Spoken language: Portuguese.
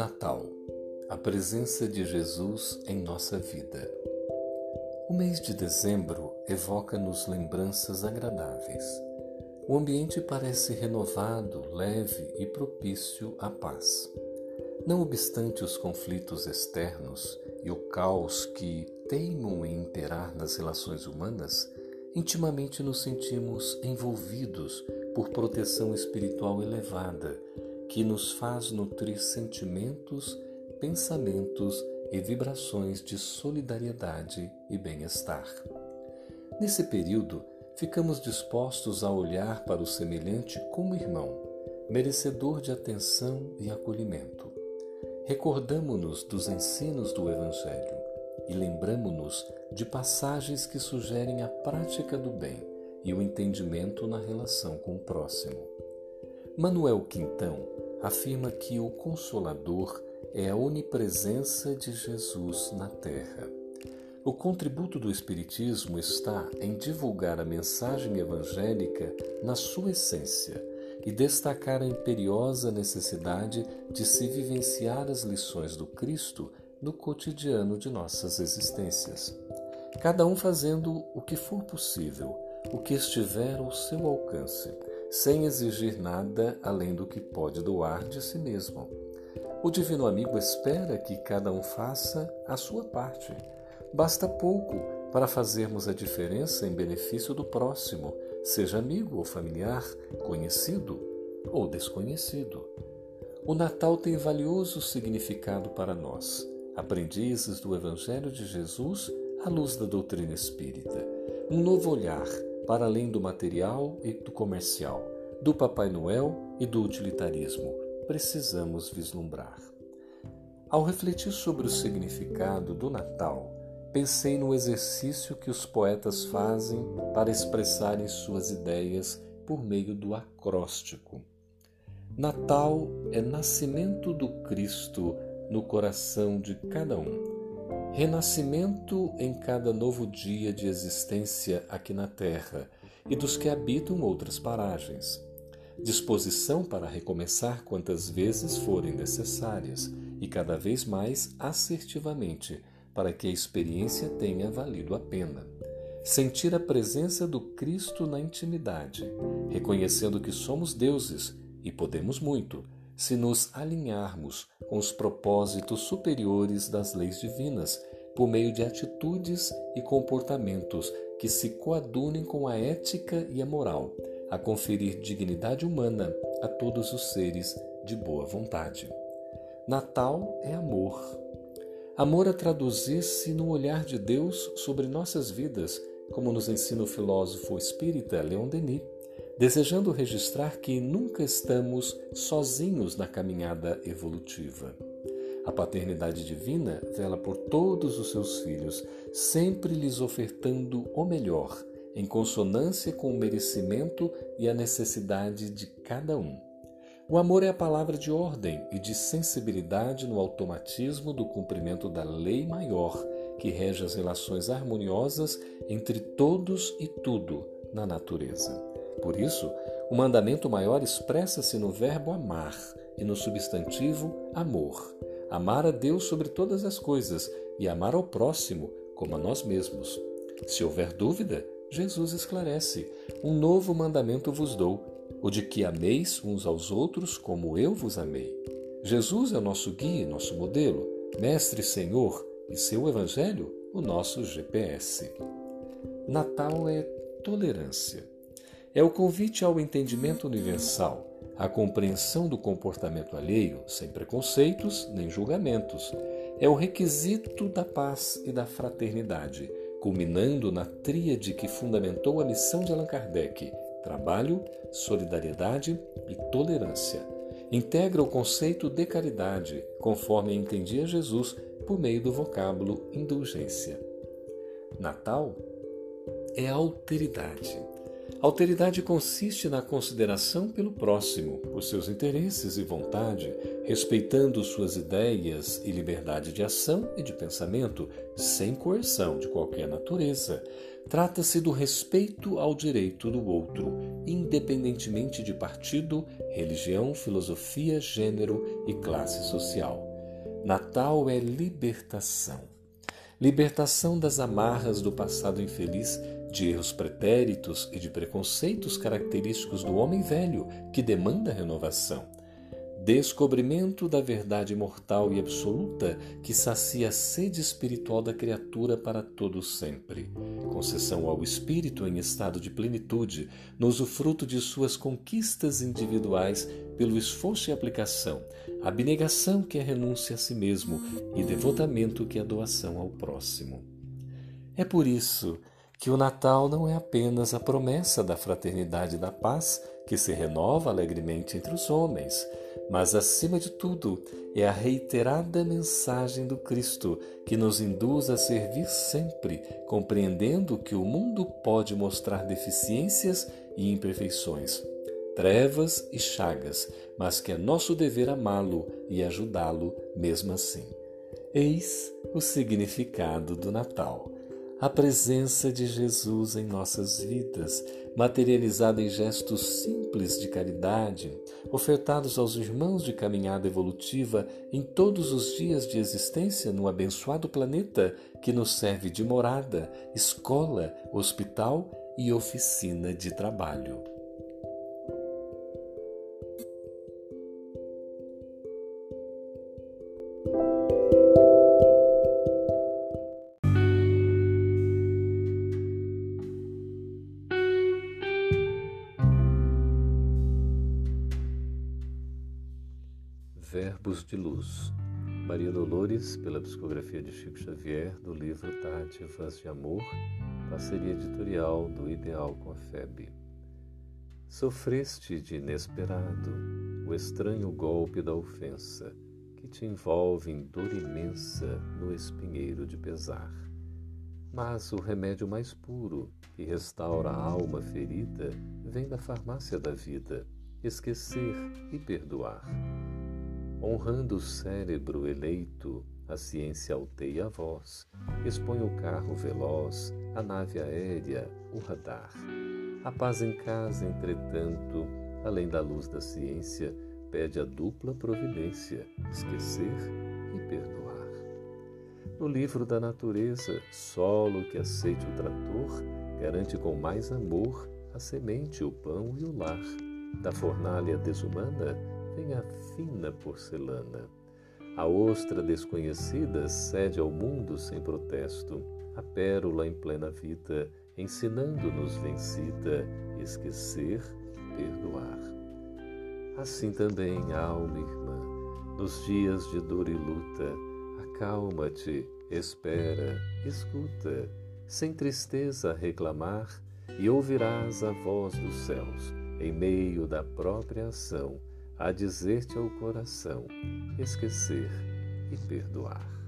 Natal a presença de Jesus em nossa vida. O mês de dezembro evoca-nos lembranças agradáveis. O ambiente parece renovado, leve e propício à paz. Não obstante os conflitos externos e o caos que teimam em imperar nas relações humanas, intimamente nos sentimos envolvidos por proteção espiritual elevada que nos faz nutrir sentimentos, pensamentos e vibrações de solidariedade e bem-estar. Nesse período, ficamos dispostos a olhar para o semelhante como irmão, merecedor de atenção e acolhimento. Recordamo-nos dos ensinos do Evangelho e lembramo-nos de passagens que sugerem a prática do bem e o entendimento na relação com o próximo. Manuel Quintão afirma que o Consolador é a onipresença de Jesus na Terra. O contributo do Espiritismo está em divulgar a mensagem evangélica na sua essência e destacar a imperiosa necessidade de se vivenciar as lições do Cristo no cotidiano de nossas existências. Cada um fazendo o que for possível, o que estiver ao seu alcance sem exigir nada além do que pode doar de si mesmo. O Divino Amigo espera que cada um faça a sua parte. Basta pouco para fazermos a diferença em benefício do próximo, seja amigo ou familiar, conhecido ou desconhecido. O Natal tem valioso significado para nós, aprendizes do Evangelho de Jesus à luz da doutrina espírita. Um novo olhar para além do material e do comercial, do Papai Noel e do utilitarismo. Precisamos vislumbrar. Ao refletir sobre o significado do Natal, pensei no exercício que os poetas fazem para expressarem suas ideias por meio do acróstico. Natal é nascimento do Cristo no coração de cada um renascimento em cada novo dia de existência aqui na Terra e dos que habitam outras paragens, disposição para recomeçar quantas vezes forem necessárias e cada vez mais assertivamente, para que a experiência tenha valido a pena. Sentir a presença do Cristo na intimidade, reconhecendo que somos deuses e podemos muito se nos alinharmos com os propósitos superiores das leis divinas, por meio de atitudes e comportamentos que se coadunem com a ética e a moral, a conferir dignidade humana a todos os seres de boa vontade. Natal é amor. Amor a traduzir-se no olhar de Deus sobre nossas vidas, como nos ensina o filósofo espírita Leon Denis desejando registrar que nunca estamos sozinhos na caminhada evolutiva. A paternidade divina vela por todos os seus filhos, sempre lhes ofertando o melhor, em consonância com o merecimento e a necessidade de cada um. O amor é a palavra de ordem e de sensibilidade no automatismo do cumprimento da lei maior que rege as relações harmoniosas entre todos e tudo na natureza. Por isso, o mandamento maior expressa-se no verbo amar e no substantivo amor. Amar a Deus sobre todas as coisas e amar ao próximo como a nós mesmos. Se houver dúvida, Jesus esclarece: Um novo mandamento vos dou, o de que ameis uns aos outros como eu vos amei. Jesus é o nosso guia, nosso modelo, mestre Senhor e seu Evangelho, o nosso GPS. Natal é tolerância. É o convite ao entendimento universal, à compreensão do comportamento alheio, sem preconceitos nem julgamentos. É o requisito da paz e da fraternidade, culminando na tríade que fundamentou a missão de Allan Kardec: trabalho, solidariedade e tolerância. Integra o conceito de caridade, conforme entendia Jesus por meio do vocábulo indulgência. Natal é alteridade Alteridade consiste na consideração pelo próximo, por seus interesses e vontade, respeitando suas ideias e liberdade de ação e de pensamento, sem coerção de qualquer natureza. Trata-se do respeito ao direito do outro, independentemente de partido, religião, filosofia, gênero e classe social. Natal é libertação. Libertação das amarras do passado infeliz, de erros pretéritos e de preconceitos característicos do homem velho que demanda renovação descobrimento da verdade imortal e absoluta que sacia a sede espiritual da criatura para todo sempre, concessão ao espírito em estado de plenitude, no usufruto de suas conquistas individuais pelo esforço e aplicação, abnegação que é renúncia a si mesmo e devotamento que é doação ao próximo. É por isso que o Natal não é apenas a promessa da fraternidade e da paz que se renova alegremente entre os homens, mas, acima de tudo, é a reiterada mensagem do Cristo que nos induz a servir sempre, compreendendo que o mundo pode mostrar deficiências e imperfeições, trevas e chagas, mas que é nosso dever amá-lo e ajudá-lo mesmo assim. Eis o significado do Natal a presença de Jesus em nossas vidas, materializada em gestos simples de caridade, ofertados aos irmãos de caminhada evolutiva em todos os dias de existência no abençoado planeta que nos serve de morada, escola, hospital e oficina de trabalho. De Luz. Maria Dolores, pela psicografia de Chico Xavier, do livro Tártivas de Amor, parceria editorial do Ideal com a FEB. Sofreste de inesperado o estranho golpe da ofensa, que te envolve em dor imensa no espinheiro de pesar. Mas o remédio mais puro, que restaura a alma ferida, vem da farmácia da vida, esquecer e perdoar honrando o cérebro eleito, a ciência alteia a voz, expõe o carro veloz, a nave aérea, o radar. A paz em casa, entretanto, além da luz da ciência, pede a dupla providência, esquecer e perdoar. No livro da natureza, solo que aceite o trator, garante com mais amor a semente, o pão e o lar. Da fornalha desumana, vem a fina porcelana. A ostra desconhecida cede ao mundo sem protesto, a pérola em plena vida, ensinando-nos vencida, esquecer, perdoar. Assim também, alma irmã, nos dias de dor e luta, acalma-te, espera, escuta, sem tristeza reclamar, e ouvirás a voz dos céus, em meio da própria ação, a dizer-te ao coração: esquecer e perdoar.